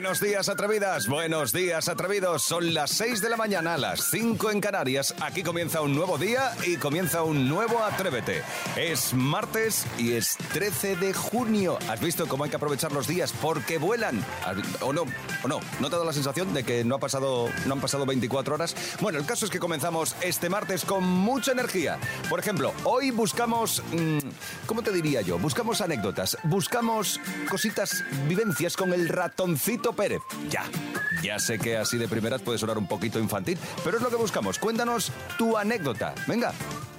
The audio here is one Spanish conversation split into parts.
Buenos días, atrevidas. Buenos días, atrevidos. Son las 6 de la mañana, las 5 en Canarias. Aquí comienza un nuevo día y comienza un nuevo Atrévete. Es martes y es 13 de junio. ¿Has visto cómo hay que aprovechar los días? Porque vuelan. ¿O no? ¿O no? ¿No te da la sensación de que no, ha pasado, no han pasado 24 horas? Bueno, el caso es que comenzamos este martes con mucha energía. Por ejemplo, hoy buscamos... mm, ¿Cómo te diría yo? Buscamos anécdotas. Buscamos cositas, vivencias con el ratoncito Pérez. Ya. Ya sé que así de primeras puede sonar un poquito infantil, pero es lo que buscamos. Cuéntanos tu anécdota. Venga.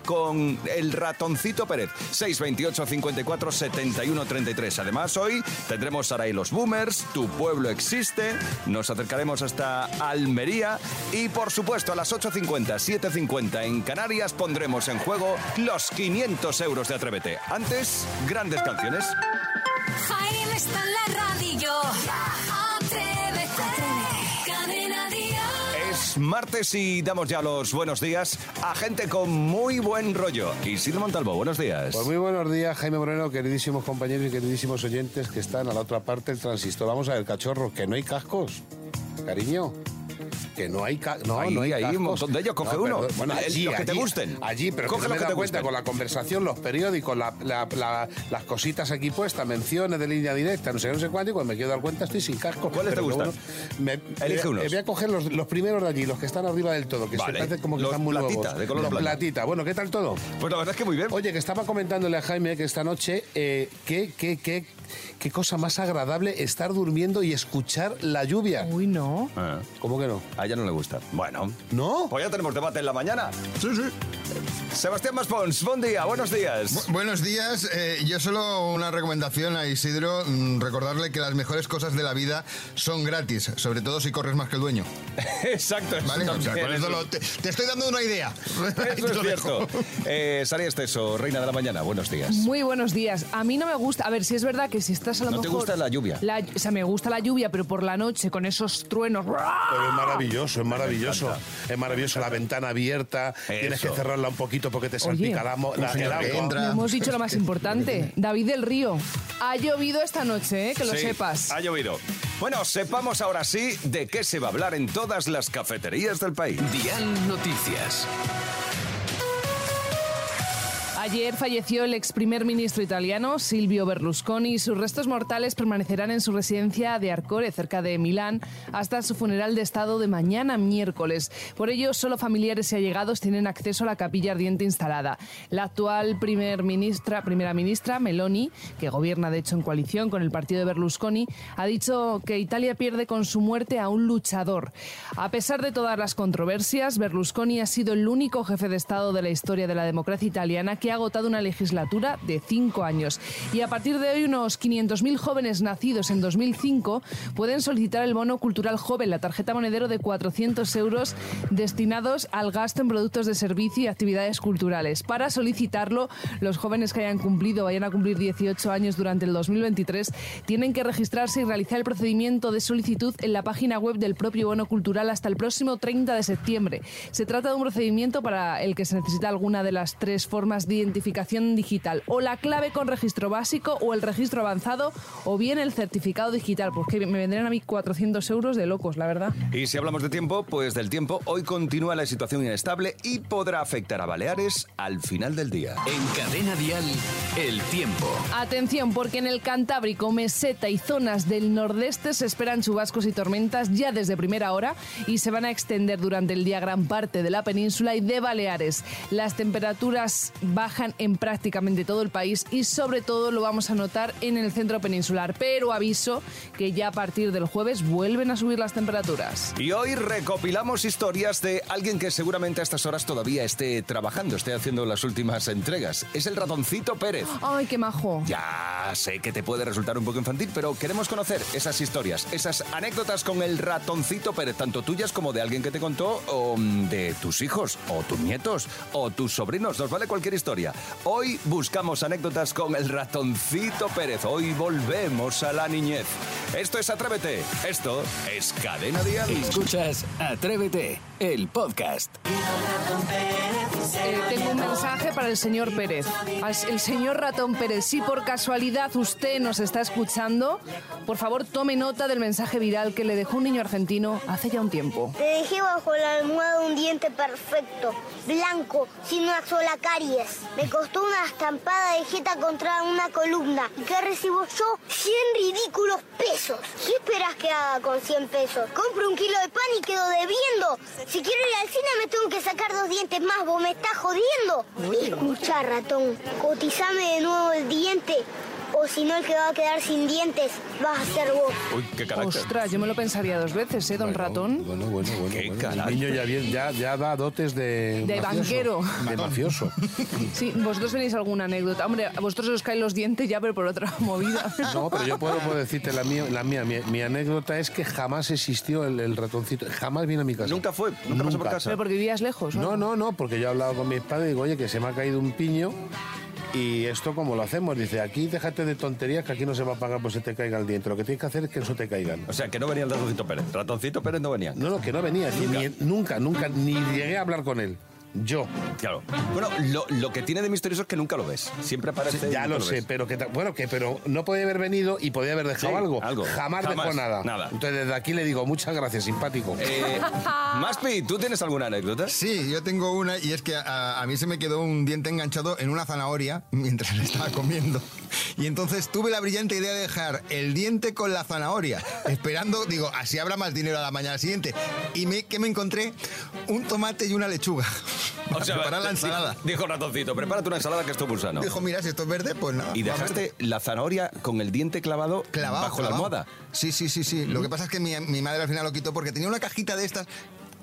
Con el ratoncito Pérez, 628 54 71 33. Además, hoy tendremos Ara y los Boomers, Tu Pueblo Existe, nos acercaremos hasta Almería y, por supuesto, a las 8.50, 7.50 en Canarias pondremos en juego los 500 euros de Atrévete. Antes, grandes canciones. Es martes y damos ya los buenos días a gente con muy buen rollo. Isidro Montalvo, buenos días. Pues muy buenos días, Jaime Moreno, queridísimos compañeros y queridísimos oyentes que están a la otra parte del transistor. Vamos a ver, cachorro, que no hay cascos. Cariño. Que no hay, ca- no, Ahí, no hay ahí, un montón de ellos, coge uno. Bueno, allí, los que te gusten. Allí, pero Coge que no me que da te cuenta gusten. con la conversación, los periódicos, la- la- la- las cositas aquí puestas, menciones de línea directa, no sé, no sé cuánto, y cuando me quiero dar cuenta estoy sin casco. ¿Cuáles te que gustan? me- Elige unos. Voy a coger los, los primeros de allí, los que están arriba del todo, que Vale. se parecen como que Los están muy platita, nuevos. de color Los platita. Bueno, ¿qué tal todo? Pues la verdad es que muy bien. Oye, que estaba comentándole a Jaime que esta noche, eh, qué, qué, qué, qué cosa más agradable estar durmiendo y escuchar la lluvia. Uy, no. Ah, ¿Cómo que no? a ella no le gusta. Bueno. ¿No? Pues ya tenemos debate en la mañana. Sí, sí. Sebastián Maspons, buen día, buenos días. Bu- buenos días. Eh, yo solo una recomendación a Isidro, mm, recordarle que las mejores cosas de la vida son gratis, sobre todo si corres más que el dueño. Exacto, eso ¿Vale? O sea, con eso eso- lo- te, te estoy dando una idea. Eso te es cierto. Eh, Sara Esteso, reina de la mañana, buenos días. Muy buenos días. A mí no me gusta. A ver, si es verdad que si estás a lo ¿No te mejor. gusta la lluvia? la- o sea, me gusta la lluvia, pero por la noche con esos truenos. Pero es maravilloso, es maravilloso. Es maravilloso la ventana abierta. Tienes que cerrarla un poquito porque te salpica la, mo- la- el agua. No hemos dicho lo más importante. David del Río. Ha llovido esta noche, ¿eh? que lo Sí, sepas. Ha llovido. Bueno, sepamos ahora sí de qué se va a hablar en todas las cafeterías del país. Dial Noticias. Ayer falleció el ex primer ministro italiano Silvio Berlusconi y sus restos mortales permanecerán en su residencia de Arcore, cerca de Milán, hasta su funeral de estado de mañana miércoles. Por ello, solo familiares y allegados tienen acceso a la capilla ardiente instalada. La actual primer ministra, primera ministra, Meloni, que gobierna de hecho en coalición con el partido de Berlusconi, ha dicho que Italia pierde con su muerte a un luchador. A pesar de todas las controversias, Berlusconi ha sido el único jefe de Estado de la historia de la democracia italiana que ha agotado una legislatura de cinco años. Y a partir de hoy, unos 500.000 jóvenes nacidos en 2005 pueden solicitar el bono cultural joven, la tarjeta monedero de 400 euros destinados al gasto en productos de servicio y actividades culturales. Para solicitarlo, los jóvenes que hayan cumplido, vayan a cumplir 18 años durante el 2023, tienen que registrarse y realizar el procedimiento de solicitud en la página web del propio bono cultural hasta el próximo 30 de septiembre. Se trata de un procedimiento para el que se necesita alguna de las tres formas de identificación digital, o la clave con registro básico, o el registro avanzado, o bien el certificado digital, porque me vendrían a mí 400 euros de locos, la verdad. Y si hablamos de tiempo, pues del tiempo, hoy continúa la situación inestable y podrá afectar a Baleares al final del día. En Cadena Dial, el tiempo. Atención, porque en el Cantábrico, Meseta y zonas del nordeste se esperan chubascos y tormentas ya desde primera hora y se van a extender durante el día gran parte de la península y de Baleares. Las temperaturas bajan en prácticamente todo el país y sobre todo lo vamos a notar en el centro peninsular. Pero aviso que ya a partir del jueves vuelven a subir las temperaturas. Y hoy recopilamos historias de alguien que seguramente a estas horas todavía esté trabajando, esté haciendo las últimas entregas. Es el ratoncito Pérez. ¡Ay, qué majo! Ya sé que te puede resultar un poco infantil, pero queremos conocer esas historias, esas anécdotas con el ratoncito Pérez, tanto tuyas como de alguien que te contó, o mm, de tus hijos, o tus nietos, o tus sobrinos. Nos vale cualquier historia. Hoy buscamos anécdotas con el ratoncito Pérez. Hoy volvemos a la niñez. Esto es Atrévete. Esto es Cadena Dial. Escuchas Atrévete, el podcast. Eh, tengo un mensaje para el señor Pérez. El señor Ratón Pérez, si por casualidad usted nos está escuchando, por favor tome nota del mensaje viral que le dejó un niño argentino hace ya un tiempo. Te dejé bajo la almohada un diente perfecto, blanco, sin una sola caries. Me costó una estampada de jeta contra una columna. ¿Y qué recibo yo? 100 ridículos pesos. ¿Qué esperas que haga con 100 pesos? Compro un kilo de pan y quedo debiendo. Si quiero ir al cine me tengo que sacar dos dientes más. ¿Vos me estás jodiendo? Escucha, ratón. Cotizame de nuevo el diente. O si no, el que va a quedar sin dientes vas a ser vos. Uy, qué carácter. Ostras, yo me lo pensaría dos veces, ¿eh, don Ratón? Bueno, bueno, bueno. Qué bueno. El niño ya, bien- ya, ya da dotes de. De mafioso, banquero. De mafioso. Sí, vosotros tenéis alguna anécdota. Hombre, a vosotros os caen los dientes ya, pero por otra movida. No, pero yo puedo, puedo decirte la mía. La mía. Mi, mi anécdota es que jamás existió el, el ratoncito. Jamás vino a mi casa. Nunca fue, nunca, pasó por casa. Pero porque vivías lejos, ¿no? No, no, no, porque yo he hablado con mis padres y digo, oye, que se me ha caído un piño. ¿Y esto cómo lo hacemos? Dice, aquí déjate de tonterías, que aquí no se va a pagar pues se te caiga el diente. Lo que tienes que hacer es que no te caigan. O sea, que no venía el ratoncito Pérez. Ratoncito Pérez no venía. No, no, que no venía. ni- nunca, nunca, ni llegué a hablar con él. Yo. Claro. Bueno, lo, lo que tiene de misterioso es que nunca lo ves. Siempre aparece. Ya lo sé, ves. pero que bueno, que pero no podía haber venido y podía haber dejado Sí, algo. algo. Jamás, Jamás, dejó nada. nada. Entonces desde aquí le digo, muchas gracias, simpático. Eh, Maspi, ¿tú tienes alguna anécdota? Sí, yo tengo una y es que a, a mí se me quedó un diente enganchado en una zanahoria mientras le estaba comiendo. Y entonces tuve la brillante idea de dejar el diente con la zanahoria, esperando, digo, así habrá más dinero a la mañana siguiente. Y me, que me encontré un tomate y una lechuga. para preparar la ensalada. Dijo ratoncito, prepárate una ensalada que esto gusano. Dijo, mira, si esto es verde, pues nada. Y dejaste la zanahoria con el diente clavado, clavado, bajo la almohada. Sí, sí, sí, sí. Lo que pasa es que mi, mi madre al final lo quitó porque tenía una cajita de estas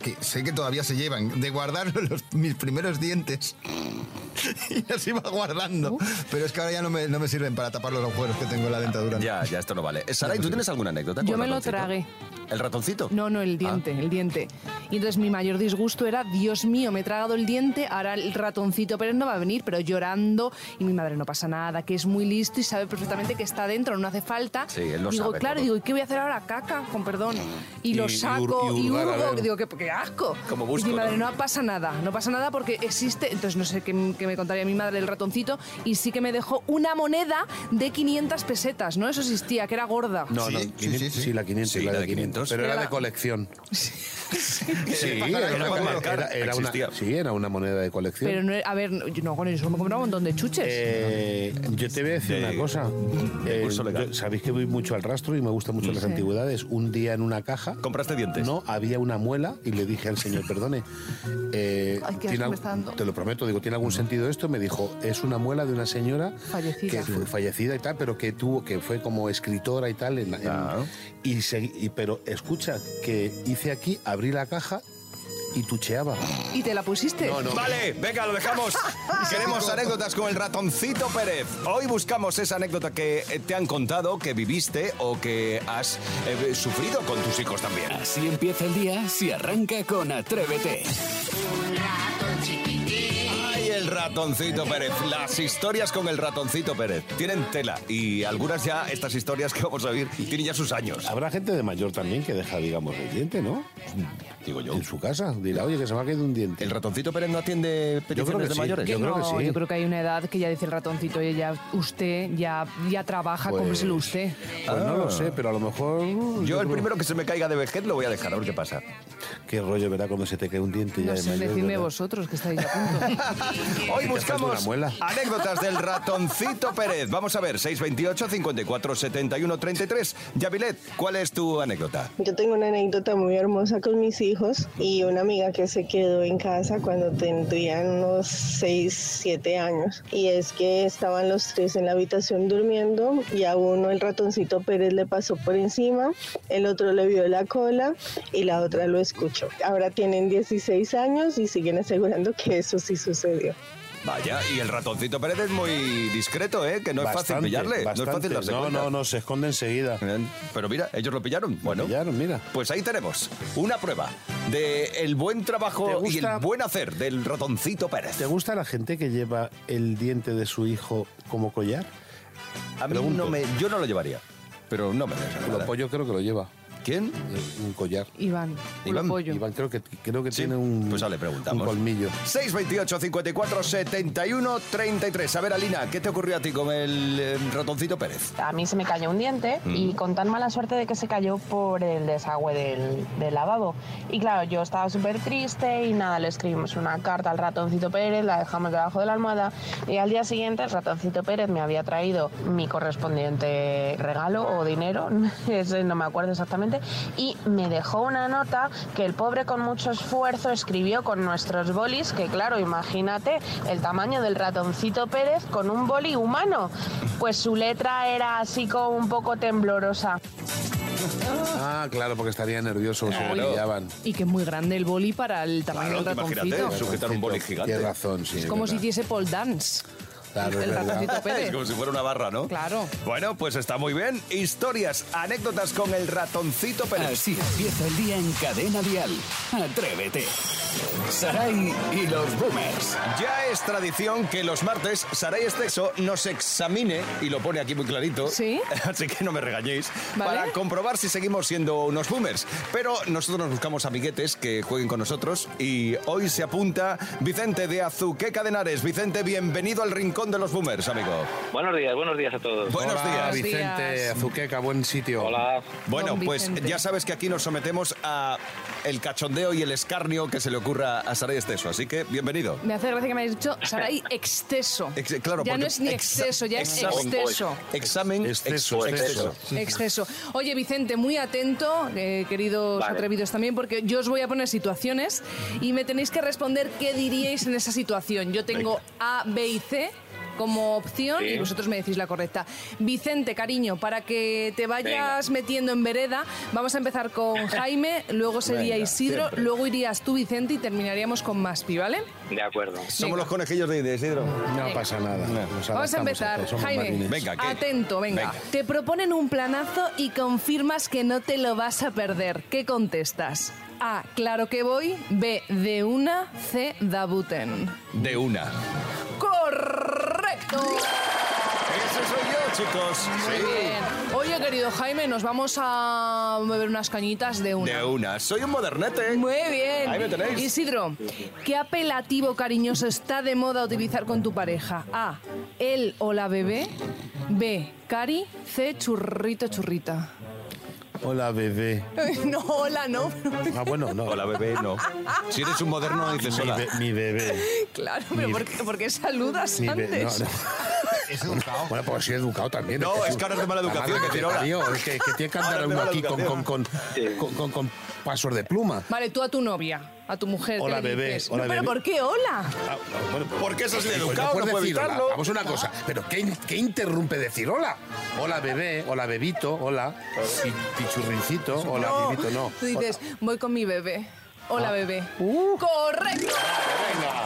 que sé que todavía se llevan, de guardar los- mis primeros dientes. y los iba guardando. Pero es que ahora ya no me, no me sirven para tapar los agujeros que tengo en la dentadura. Ya, ya, esto no vale. Saray, ¿tú tienes alguna anécdota? Yo me lo ratoncito? tragué. ¿El ratoncito? No, no, el diente, el diente. Y entonces mi mayor disgusto era, Dios mío, me he tragado el diente, ahora el ratoncito Pérez no va a venir, pero llorando. Y mi madre no pasa nada, que es muy listo y sabe perfectamente que está dentro, no hace falta. Sí, él lo digo, sabe claro, todo. digo, ¿y qué voy a hacer ahora? Caca, con perdón. Y, Y- lo y saco y y, hurgar, hurgo. ver. Digo, qué, qué asco. Como y busco, mi madre, ¿no? no pasa nada, no pasa nada porque existe, entonces no sé qué, qué me contaría mi madre del ratoncito, y sí que me dejó una moneda de 500 pesetas, ¿no? Eso existía, que era gorda. No, Sí, no, sí, 500, sí, sí. la 500, Sí, la, la de de 500. 500. Pero era, Era de colección. Sí, era, una, marcar, era- era una, existía. sí, era una moneda de colección. Pero no, a ver, yo no, con eso me compraba un montón de chuches. Eh, yo te voy a decir De- una cosa. Eh, curso legal. yo- Sabéis que voy mucho al rastro y me gustan mucho las Sí. antigüedades. Un día en una caja ¿Compraste dientes? no había una muela y le dije al señor, perdone, eh, Ay, qué ¿tiene me al- está dando. te lo prometo, digo, ¿tiene algún sentido esto? Me dijo, es una muela de una señora Fallecida. que fue fallecida y tal, pero que tuvo, que fue como escritora y tal. en- en- Claro. y, segui- y- pero escucha, que hice aquí, abrí la caja y tucheaba. ¿Y te la pusiste? No, no. Vale, venga, lo dejamos. Queremos anécdotas con el ratoncito Pérez. Hoy buscamos esa anécdota que eh, te han contado, que viviste o que has eh, sufrido con tus hijos también. Así empieza el día si arranca con Atrévete. Ay, el ratoncito Pérez. Las historias con el ratoncito Pérez. Tienen tela y algunas ya, estas historias que vamos a oír, tienen ya sus años. Habrá gente de mayor también que deja, digamos, el diente, ¿no? Digo yo. En su casa. Dirá, oye, que se me ha caído un diente. ¿El ratoncito Pérez no atiende peticiones de sí. mayores? Yo creo que no, sí. yo creo que hay una edad que ya dice el ratoncito, oye, ya usted ya, ya trabaja, Pues- cómpreselo usted. Pues no Ah. lo sé, pero a lo mejor... Yo el creo- primero que se me caiga de vejez lo voy a dejar, a ver qué pasa. Qué rollo, ¿verdad? Cuando se te cae un diente ya No de sé, mayor, decidme ¿verdad? vosotros que estáis a punto. Hoy buscamos anécdotas del ratoncito Pérez. Vamos a ver, 628 54 71 33. Yavilet, ¿cuál es tu anécdota? Yo tengo una anécdota muy hermosa con mis hijos y una amiga que se quedó en casa cuando tendrían unos 6, 7 años. Y es que estaban los tres en la habitación durmiendo y a uno el ratoncito Pérez le pasó por encima, el otro le vio la cola y la otra lo escuchó. Ahora tienen 16 años y siguen asegurando que eso sí sucedió. Vaya, y el ratoncito Pérez es muy discreto, ¿eh? Que no es fácil Bastante, pillarle. No es fácil darse No, cuenta. no, no, se esconde enseguida. Pero mira, ellos lo pillaron. Bueno, pillaron, mira. Pues ahí tenemos una prueba de el buen trabajo ¿Te y el buen hacer del ratoncito Pérez. ¿Te gusta la gente que lleva el diente de su hijo como collar? A mí Pregunto. no me, yo no lo llevaría. pero no me Lo pollo creo que lo lleva. ¿Quién? Un collar. Iván, Iván, pollo. Iván creo que, creo que Sí, tiene un, pues le preguntamos. un colmillo. 628 54 71 33. A ver, Alina, ¿qué te ocurrió a ti con el eh, ratoncito Pérez? A mí se me cayó un diente y con tan mala suerte de que se cayó por el desagüe del, del lavabo. Y claro, yo estaba súper triste y nada, le escribimos una carta al ratoncito Pérez, la dejamos debajo de la almohada y al día siguiente el ratoncito Pérez me había traído mi correspondiente regalo o dinero, ese no me acuerdo exactamente, y me dejó una nota que el pobre con mucho esfuerzo escribió con nuestros bolis, que claro, imagínate el tamaño del ratoncito Pérez con un boli humano. Pues su letra era así como un poco temblorosa. Ah, claro, porque estaría nervioso, Claro. Y que es muy grande el boli para el tamaño Claro, del imagínate, ratoncito. sujetar un boli gigante. Tienes razón, sí. Es como si hiciese pole dance. Claro, el ratoncito Pérez. Es como si fuera una barra, ¿no? Claro. Bueno, pues está muy bien. Historias, anécdotas con el ratoncito Pérez. Así empieza el día en Cadena Dial. Atrévete. Saray y los boomers. Ya es tradición que los martes Saray Estexo nos examine, y lo pone aquí muy clarito, ¿Sí? así que no me regañéis, Vale. para comprobar si seguimos siendo unos boomers. Pero nosotros nos buscamos amiguetes que jueguen con nosotros y hoy se apunta Vicente de Azuqueca de Henares. Vicente, bienvenido al rincón de los boomers, amigo. Buenos días, buenos días a todos. Buenos Hola, días. Vicente, días. Azuqueca, buen sitio. Hola. Bueno, Don pues Vicente. ya sabes que aquí nos sometemos a el cachondeo y el escarnio que se le ocurra a Saray Esteso, así que bienvenido. Me hace gracia que me hayas dicho Saray exceso. Ex- claro, ya no es ni exceso, ya es exceso. Examen Exceso, ex- exceso. Exceso. Oye, Vicente, muy atento, eh, queridos Vale. atrevidos también, porque yo os voy a poner situaciones y me tenéis que responder qué diríais en esa situación. Yo tengo A, B y C como opción Sí. y vosotros me decís la correcta. Vicente, cariño, para que te vayas metiendo en vereda, vamos a empezar con Jaime, luego sería Venga, Isidro, siempre. luego irías tú, Vicente, y terminaríamos con Maspi, ¿vale? De acuerdo. Somos Venga. los conejillos de Isidro. No Venga. pasa nada. Vamos a empezar. Jaime, marines. Venga, ¿qué? atento, venga. Venga. Te proponen un planazo y confirmas que no te lo vas a perder. ¿Qué contestas? A, claro que voy. B, de una. C, dabuten. De una. ¡Correcto! Ese soy yo, chicos. Muy bien. Oye, querido Jaime, nos vamos a beber unas cañitas de una. De una. Soy un modernete. Muy bien. Ahí me tenéis. Isidro, ¿qué apelativo cariñoso está de moda utilizar con tu pareja? A, él o la bebé. B, cari. C, churrito, churrita. Hola, bebé. No, hola, no. Ah, bueno, no. Hola, bebé, no. Si eres un moderno, dices Mi, hola. be- mi bebé. Claro, pero Mi- ¿por qué, por qué saludas Mi be- antes? no, no. Es educado. Bueno, pues sí, educado también. No, es que ahora es de mala educación es que, que tiene que andar uno aquí con, con, con, con, con- con pasos de pluma. Vale, tú a tu novia, a tu mujer. ¿qué Hola, bebé, hola, No, pero bebé. ¿por qué hola? Ah, Porque eso es de educado, no puede decir hola. evitarlo. Vamos a una cosa, pero ¿qué, in- qué interrumpe decir hola? Hola, bebé, hola, bebito, hola, pi- pichurrincito, hola, no, bebito, no. Tú dices, voy con mi bebé. Hola, bebé. Uh. ¡Correcto! Venga,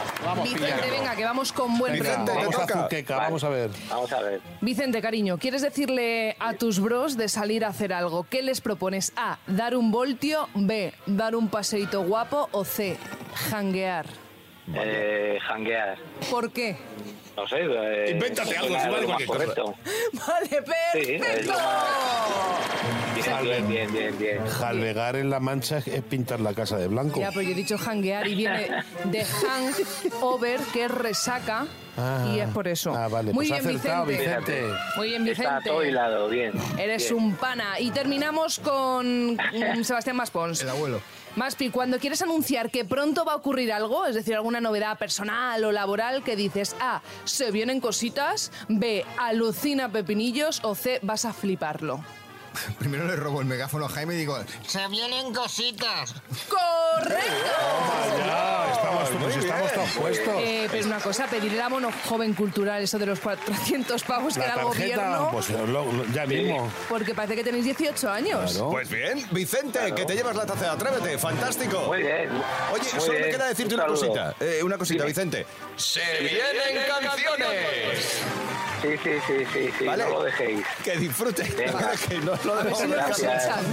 Vicente, venga, que vamos con buen Vicente, ritmo. Vamos a. Zuqueca, Vale. vamos a ver. Vamos a ver. Vicente, cariño, ¿quieres decirle a tus bros de salir a hacer algo? ¿Qué les propones? A, dar un voltio. B, dar un paseíto guapo. O C, janguear. Eh, janguear. ¿Por qué? No sé. Eh, Invéntate algo, si vale cualquier cosa. correcto. Vale, Sí, perfecto. lo Bien, bien, bien, bien, bien. Jalvegar en la mancha es pintar la casa de blanco. Ya, pero yo he dicho janguear y viene de hang over, que es resaca, Ah. y es por eso. Ah, vale, Muy pues bien, acertado, Vicente. Vicente. Muy bien, Está Vicente. todo hilado, bien. Eres bien. un pana. Y terminamos con mm, Sebastián Maspons. El abuelo. Maspi, cuando quieres anunciar que pronto va a ocurrir algo, es decir, alguna novedad personal o laboral, que dices A, se vienen cositas, B, alucina pepinillos o C, vas a fliparlo. Primero le robo el megáfono a Jaime y digo, Se vienen cositas. ¡Correcto! Ya, estamos, pues estamos todos puestos. Eh, pero una cosa, pedir el abono joven cultural, eso de los 400 pavos que la da el gobierno, pues lo- lo- ya mismo. porque parece que tenéis 18 años. Claro. Pues bien, Vicente, que te llevas la taza de Atrévete. Fantástico. Muy bien. Oye, muy solo me queda decirte Un una cosita. Eh, una cosita. Vicente. ¡Se vienen canciones! Sí, sí, sí, sí, sí. ¿Vale? No lo dejéis. Que disfruten. Que no lo. Gracias. escuchan.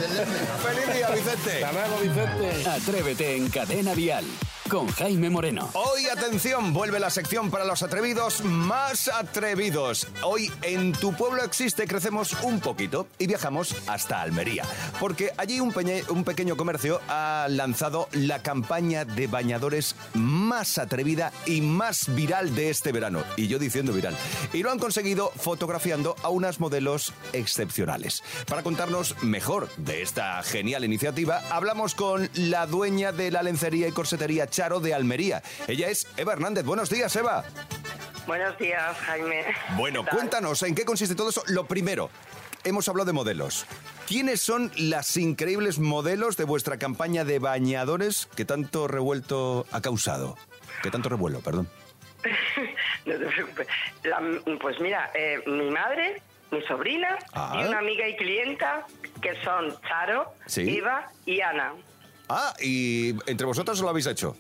¡Feliz día, Vicente! Hasta luego, Vicente. Atrévete en Cadena Dial. Con Jaime Moreno. Hoy, atención, vuelve la sección para los atrevidos más atrevidos. Hoy en tu pueblo existe, crecemos un poquito y viajamos hasta Almería. Porque allí un, peñe- un pequeño comercio ha lanzado la campaña de bañadores más atrevida y más viral de este verano. Y yo diciendo viral. Y lo han conseguido fotografiando a unas modelos excepcionales. Para contarnos mejor de esta genial iniciativa, hablamos con la dueña de la lencería y corsetería Charo de Almería. Ella es Eva Hernández. Buenos días, Eva. Buenos días, Jaime. Bueno, cuéntanos en qué consiste todo eso. Lo primero, hemos hablado de modelos. ¿Quiénes son las increíbles modelos de vuestra campaña de bañadores que tanto revuelto ha causado? Que tanto revuelo, perdón. No te preocupes. La- pues mira, eh, mi madre, mi sobrina Ah. y una amiga y clienta que son Charo, Sí. Eva y Ana. Ah, y entre vosotros lo habéis hecho.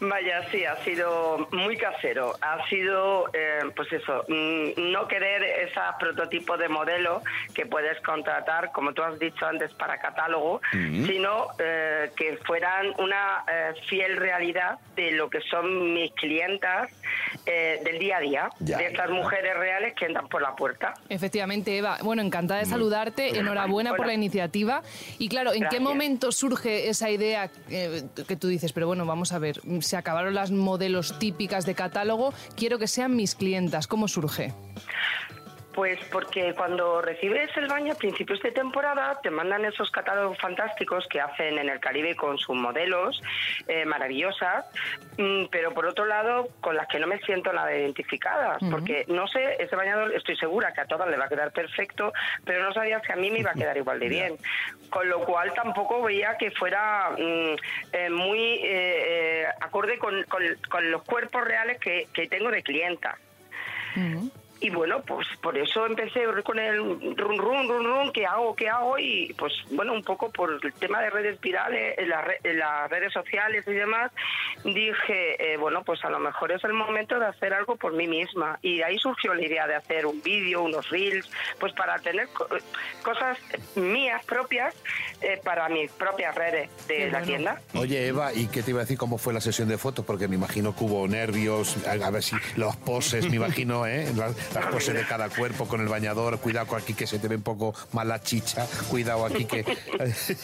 Vaya, sí, ha sido muy casero. Ha sido, eh, pues eso, mm, no querer ese prototipo de modelo que puedes contratar, como tú has dicho antes, para catálogo, sino eh, que fueran una eh, fiel realidad de lo que son mis clientas eh, del día a día, Ya, de estas mujeres reales que entran por la puerta. Efectivamente, Eva. Bueno, encantada de saludarte. Enhorabuena por la iniciativa. Y claro, ¿en qué momento surge esa idea eh, que tú dices, pero bueno, vamos a ver, se acabaron las modelos típicas de catálogo, quiero que sean mis clientas. ¿Cómo surge? Pues porque cuando recibes el baño a principios de temporada te mandan esos catálogos fantásticos que hacen en el Caribe con sus modelos eh, maravillosas, mm, pero por otro lado con las que no me siento nada identificadas, Ujú. porque no sé, ese bañador estoy segura que a todas le va a quedar perfecto, pero no sabía si a mí me iba a quedar igual de bien. Con lo cual tampoco veía que fuera mm, eh, muy eh, eh, acorde con, con- con los cuerpos reales que, que tengo de clienta. Y bueno, pues por eso empecé con el run run run run, ¿qué hago? ¿Qué hago? Y pues bueno, un poco por el tema de redes virales, en, las re- en las redes sociales y demás, dije, eh, bueno, pues a lo mejor es el momento de hacer algo por mí misma. Y de ahí surgió la idea de hacer un vídeo, unos reels, pues para tener co- cosas mías propias eh, para mis propias redes de la tienda. Oye, Eva, ¿y qué te iba a decir? ¿Cómo fue la sesión de fotos? Porque me imagino que hubo nervios, a, a ver si los poses, me imagino, ¿eh? Las, las poses de cada cuerpo con el bañador. Cuidado aquí que se te ve un poco mala chicha. Cuidado aquí que... Sí,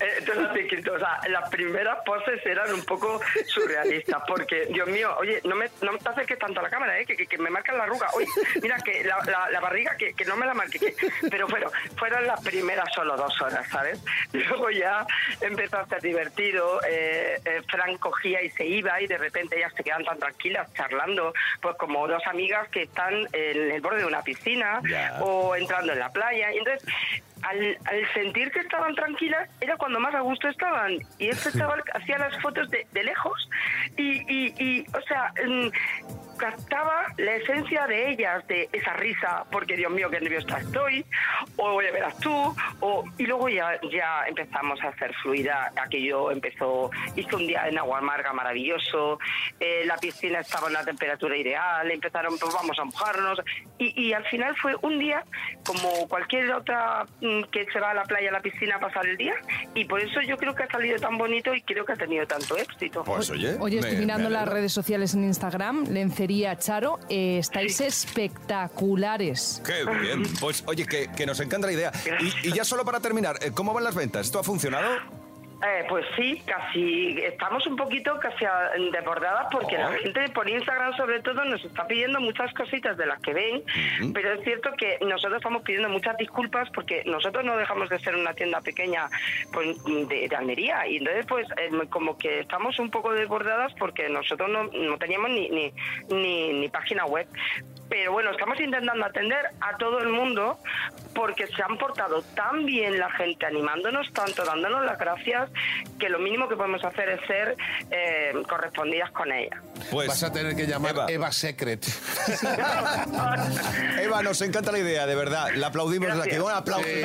eh, has descrito. O sea, las primeras poses eran un poco surrealistas, porque, Dios mío, oye, no me, no te acerques tanto a la cámara, ¿eh? que, que, que me marcan la arruga. Oye, mira, que la, la- la barriga, que, que no me la marque. que- Pero bueno, fueron las primeras solo dos horas, ¿sabes? Luego ya empezó a ser divertido. eh, eh, Fran cogía y se iba, y de repente ellas se quedan tan tranquilas charlando, pues como dos amigas que están en el borde de una piscina o entrando en la playa. Y entonces al, al sentir que estaban tranquilas, era cuando más a gusto estaban. Y este chaval hacía las fotos de, de lejos y, y, y, o sea, mm, captaba la esencia de ellas, de esa risa, porque Dios mío, qué nerviosa estoy, o ya verás tú, o, y luego ya, ya empezamos a hacer fluida, aquello empezó, hizo un día en agua amarga maravilloso, eh, la piscina estaba en una temperatura ideal, empezaron, pues vamos a mojarnos, y, y al final fue un día como cualquier otra mm, que se va a la playa, a la piscina a pasar el día, y por eso yo creo que ha salido tan bonito y creo que ha tenido tanto éxito. Pues oye, Oye, estoy mirando las redes sociales en Instagram, Lencería Charo, eh, estáis espectaculares. Qué bien. Pues oye, que, que nos encanta la idea. Y, y ya solo para terminar, eh, ¿cómo van las ventas? ¿Esto ha funcionado? Eh, pues sí, casi estamos un poquito casi desbordadas porque la Oh. gente por Instagram sobre todo nos está pidiendo muchas cositas de las que ven, pero es cierto que nosotros estamos pidiendo muchas disculpas porque nosotros no dejamos de ser una tienda pequeña pues, de, de Almería y entonces pues eh, como que estamos un poco desbordadas porque nosotros no, no teníamos ni, ni, ni, ni página web. Pero bueno, estamos intentando atender a todo el mundo porque se han portado tan bien la gente, animándonos tanto, dándonos las gracias, que lo mínimo que podemos hacer es ser eh, correspondidas con ella. Pues, Vas a tener que llamar Eva, Secret. Eva, nos encanta la idea, de verdad. La aplaudimos desde aquí. Un aplauso. Sí.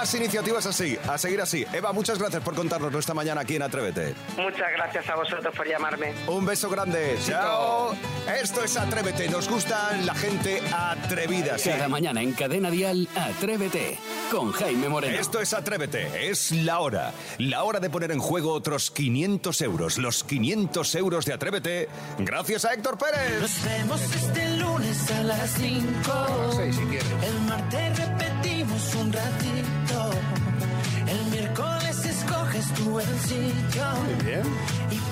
Más iniciativas así, a seguir así. Eva, muchas gracias por contarnos esta mañana aquí en Atrévete. Muchas gracias a vosotros por llamarme. Un beso grande. Chao. Esto es Atrévete. Nos gusta la gente atrevida. sí. Cada mañana en Cadena Dial, Atrévete con Jaime Moreno. Esto es Atrévete, es la hora. La hora de poner en juego otros 500 euros. Los 500 euros de Atrévete, gracias a Héctor Pérez. Nos vemos este lunes a las 5. Seis, si quieres. El martes repetimos un ratito. El sitio. Muy bien.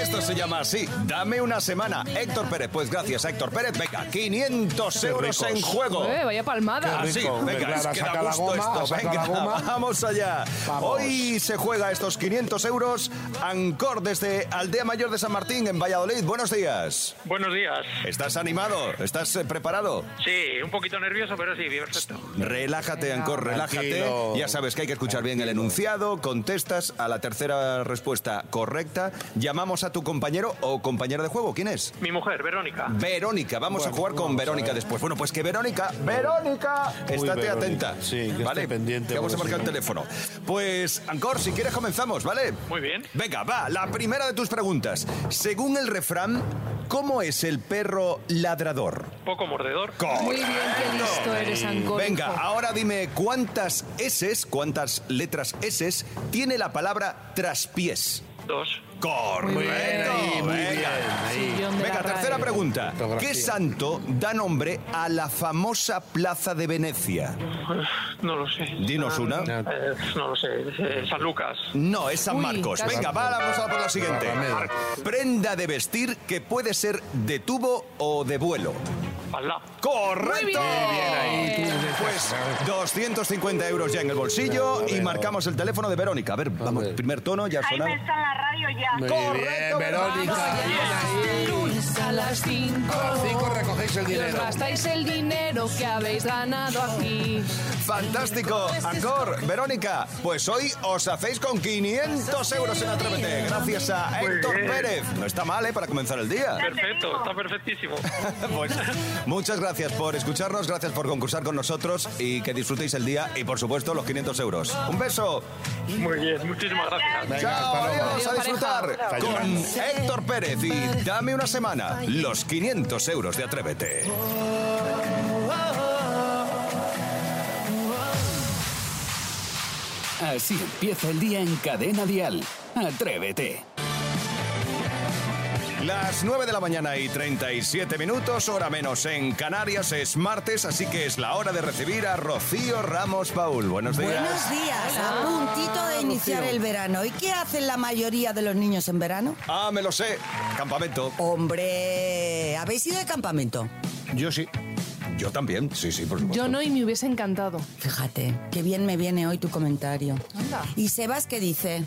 Esto se llama así, dame una semana. Héctor Pérez, pues gracias a Héctor Pérez. Venga, 500 Qué euros en juego. Eh, vaya palmada. Así, venga, Claro, es que da saca la gusto goma, esto. saca Venga, la goma. vamos allá. Vamos. Hoy se juega estos 500 euros. Ancor desde Aldea Mayor de San Martín, en Valladolid. Buenos días. Buenos días. ¿Estás animado? ¿Estás eh, preparado? Sí, un poquito nervioso, pero sí, bien, perfecto. Relájate, Ancor, relájate. Tranquilo. Ya sabes que hay que escuchar bien el enunciado, contestas a la tercera respuesta correcta. Llamamos a tu compañero o compañera de juego. ¿Quién es? Mi mujer, Verónica. Verónica, vamos Bueno, a jugar con Verónica ver. después. Bueno, pues que Verónica, Verónica, estate Verónica. atenta. Sí, que ¿vale? esté pendiente, Que vamos a marcar el no- teléfono. Pues, Ancor, si quieres comenzamos, ¿vale? Muy bien. Venga, va, la primera de tus preguntas. Según el refrán, ¿cómo es el perro ladrador? Poco mordedor. Muy bien, qué listo eres, Ancor. Venga, ahora dime cuántas S, cuántas letras S tiene la palabra traspiés. Dos. Correcto. Muy bien. Ahí, muy venga. bien, ahí. Tercera pregunta. ¿Qué santo da nombre a la famosa Plaza de Venecia? No lo sé. Dinos una. Eh, no lo sé. Eh, San Lucas. No, es San Uy, Marcos. casi. Venga, va, vamos a por la siguiente. Prenda de vestir que puede ser de tubo o de vuelo. ¡Correcto! Muy bien. Pues 250 euros ya en el bolsillo y marcamos el teléfono de Verónica. A ver, vamos, primer tono, ya suena. está en la radio ya. Muy Correcto, bien, Verónica. Bien ahí. Lunes a las 5. A las cinco recogéis el Y os dinero. gastáis el dinero que habéis ganado aquí. Fantástico, Ancor, Verónica, pues hoy os hacéis con 500 euros en Atrévete, gracias a Héctor. Pérez. No está mal, ¿eh? Para comenzar el día. Perfecto, está perfectísimo. Pues muchas gracias por escucharnos, gracias por concursar con nosotros y que disfrutéis el día y, por supuesto, los 500 euros. Un beso. Muy bien, muchísimas gracias. Venga, Chao, adiós, a disfrutar con Héctor Pérez y dame una semana, los 500 euros de Atrévete. Así empieza el día en Cadena Dial. Atrévete. Las 9 de la mañana y 37 minutos, hora menos en Canarias, es martes, así que es la hora de recibir a Rocío Ramos Paul. Buenos días. Buenos días, a puntito de iniciar el verano. ¿Y qué hacen la mayoría de los niños en verano? Ah, me lo sé. Campamento. Hombre, ¿habéis ido de campamento? Yo sí. Yo también, sí, sí, por supuesto. Yo no y me hubiese encantado. Fíjate, qué bien me viene hoy tu comentario. Anda. ¿Y Sebas qué dice?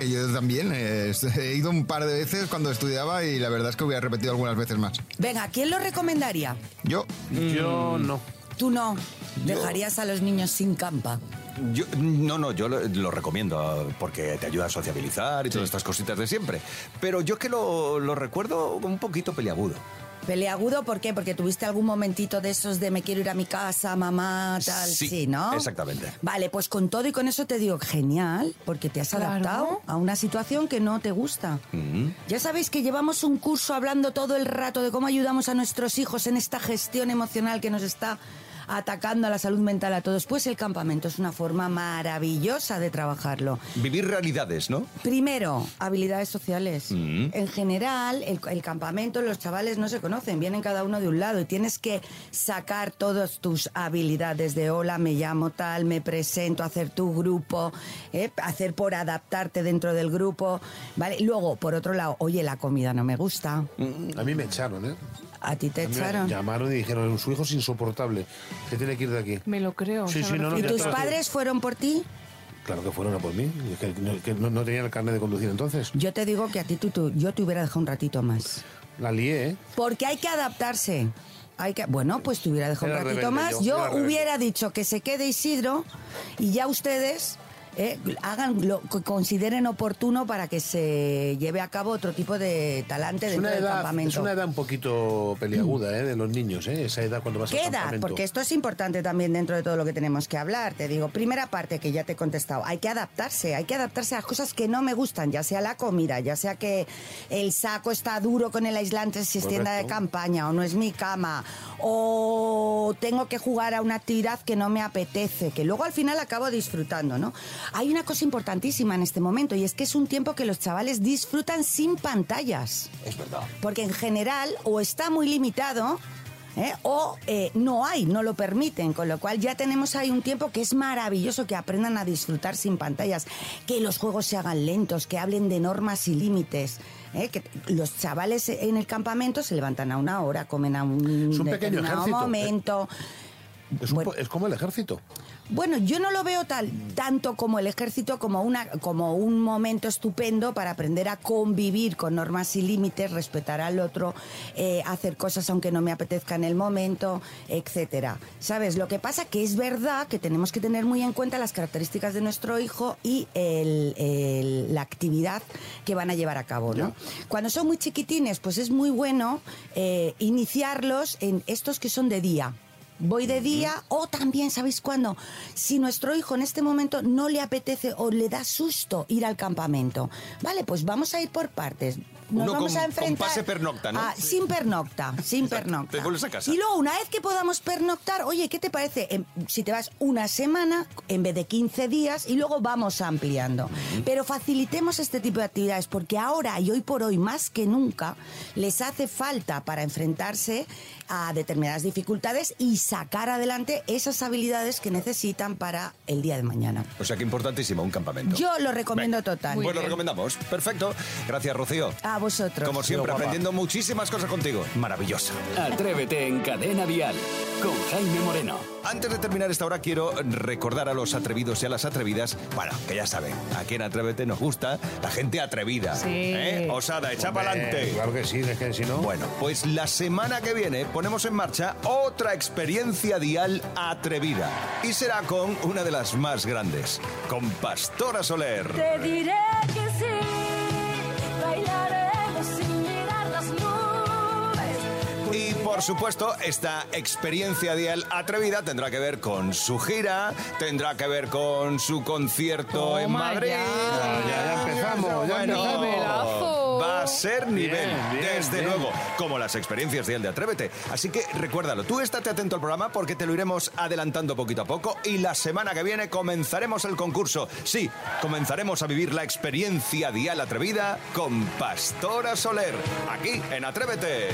Y Yo también eh, he ido un par de veces cuando estudiaba y la verdad es que hubiera repetido algunas veces más. Venga, ¿quién lo recomendaría? Yo, Yo no. Tú no. ¿Dejarías a los niños sin campa? Yo- no, no, yo lo, lo recomiendo porque te ayuda a sociabilizar y todas estas cositas de siempre. Pero yo es que lo, lo recuerdo un poquito peliagudo. Peleagudo, ¿por qué? Porque tuviste algún momentito de esos de me quiero ir a mi casa, mamá, tal, Sí, sí, ¿no? exactamente. Vale, pues con todo y con eso te digo, genial, porque te has Claro. adaptado a una situación que no te gusta. Ya sabéis que llevamos un curso hablando todo el rato de cómo ayudamos a nuestros hijos en esta gestión emocional que nos está atacando a la salud mental a todos. Pues el campamento es una forma maravillosa de trabajarlo. Vivir realidades, ¿no? Primero, habilidades sociales. Mm. En general, el, el campamento, los chavales no se conocen, vienen cada uno de un lado y tienes que sacar todas tus habilidades de hola, me llamo tal, me presento, hacer tu grupo, ¿eh? hacer por adaptarte dentro del grupo. ¿vale? Luego, por otro lado, oye, la comida no me gusta. A mí me echaron, ¿eh? A ti te echaron. llamaron y dijeron, su hijo es insoportable, se tiene que ir de aquí. Me lo creo. Sí, o sea, sí, no, no, ¿Y tus padres fueron por ti? Claro que fueron a por mí, que, no, que no, no tenían el carnet de conducir entonces. Yo te digo que a ti tú, tú- yo te hubiera dejado un ratito más. La lié, ¿eh? Porque hay que adaptarse. Hay que, bueno, pues te hubiera dejado un ratito rebelde más. yo, Yo, era rebelde. hubiera dicho que se quede Isidro y ya ustedes eh, hagan lo que consideren oportuno para que se lleve a cabo otro tipo de talante Es dentro una, del campamento. es una edad un poquito peliaguda ¿eh? de los niños, ¿eh? esa edad cuando vas ¿Qué al edad? campamento. Porque esto es importante también dentro de todo lo que tenemos que hablar. Te digo, primera parte que ya te he contestado, hay que adaptarse, hay que adaptarse a las cosas que no me gustan, ya sea la comida, ya sea que el saco está duro con el aislante si es tienda de campaña o no es mi cama, o tengo que jugar a una actividad que no me apetece, que luego al final acabo disfrutando, ¿no? Hay una cosa importantísima en este momento y es que es un tiempo que los chavales disfrutan sin pantallas. Es verdad. Porque en general o está muy limitado ¿eh? o eh, no hay, no lo permiten, con lo cual ya tenemos ahí un tiempo que es maravilloso que aprendan a disfrutar sin pantallas, que los juegos se hagan lentos, que hablen de normas y límites. ¿eh? Que los chavales en el campamento se levantan a una hora, comen a un, Es un pequeño momento. Es, un po- es como el ejército. Bueno, yo no lo veo tal, tanto como el ejército, como, una, como un momento estupendo para aprender a convivir con normas y límites, respetar al otro, eh, hacer cosas aunque no me apetezca en el momento, etcétera. ¿Sabes? Lo que pasa que es verdad que tenemos que tener muy en cuenta las características de nuestro hijo y el- el- la actividad que van a llevar a cabo, ¿no? Cuando son muy chiquitines, pues es muy bueno eh, iniciarlos en estos que son de día. Voy de día o también, ¿sabéis cuándo? Si nuestro hijo en este momento no le apetece o le da susto ir al campamento, vale, pues vamos a ir por partes. Nos Uno vamos con- a con enfrentar pase pernocta, ¿no? Ah, sin pernocta, sin pernocta. Te vuelves a casa. Y luego, una vez que podamos pernoctar, oye, ¿qué te parece? Em, si te vas una semana en vez de 15 días y luego vamos ampliando. Pero facilitemos este tipo de actividades porque ahora y hoy por hoy, más que nunca, les hace falta para enfrentarse a determinadas dificultades y sacar adelante esas habilidades que necesitan para el día de mañana. O sea que importantísimo, un campamento. Yo lo recomiendo total. Pues lo recomendamos. Perfecto. Gracias, Rocío. A vosotros. Como siempre, aprendiendo muchísimas cosas contigo. Maravilloso. Atrévete en Cadena Dial con Jaime Moreno. Antes de terminar esta hora, quiero recordar a los atrevidos y a las atrevidas, bueno, que ya saben, aquí en Atrévete nos gusta la gente atrevida. Sí. ¿eh? Osada, echa para adelante. Claro que sí, es que si no. Bueno, pues la semana que viene ponemos en marcha otra experiencia dial atrevida. Y será con una de las más grandes, con Pastora Soler. Te diré que por supuesto, esta experiencia dial atrevida tendrá que ver con su gira, tendrá que ver con su concierto en Toma Madrid. ya. Ya, ya empezamos, ya Bueno, empezamos. Va a ser nivel, Bien, bien, desde bien. luego, como las experiencias dial de Atrévete. Así que recuérdalo, tú estate atento al programa porque te lo iremos adelantando poquito a poco y la semana que viene comenzaremos el concurso. Sí, comenzaremos a vivir la experiencia dial atrevida con Pastora Soler, aquí en Atrévete.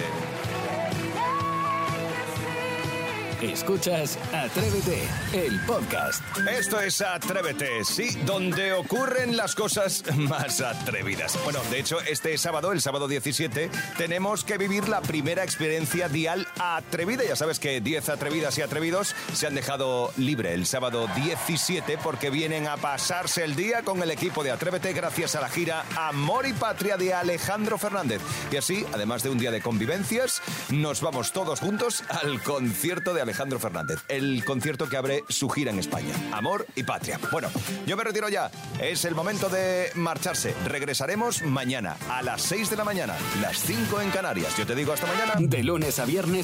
Escuchas Atrévete, el podcast. Esto es Atrévete, sí, donde ocurren las cosas más atrevidas. Bueno, de hecho, este sábado, el sábado 17, tenemos que vivir la primera experiencia dial atrevida. Ya sabes que 10 atrevidas y atrevidos se han dejado libre el sábado 17 porque vienen a pasarse el día con el equipo de Atrévete gracias a la gira Amor y Patria de Alejandro Fernández. Y así, además de un día de convivencias, nos vamos todos juntos al concierto de Alejandro Fernández. El concierto que abre su gira en España. Amor y Patria. Bueno, yo me retiro ya. Es el momento de marcharse. Regresaremos mañana a las 6 de la mañana, las 5 en Canarias. Yo te digo hasta mañana. De lunes a viernes,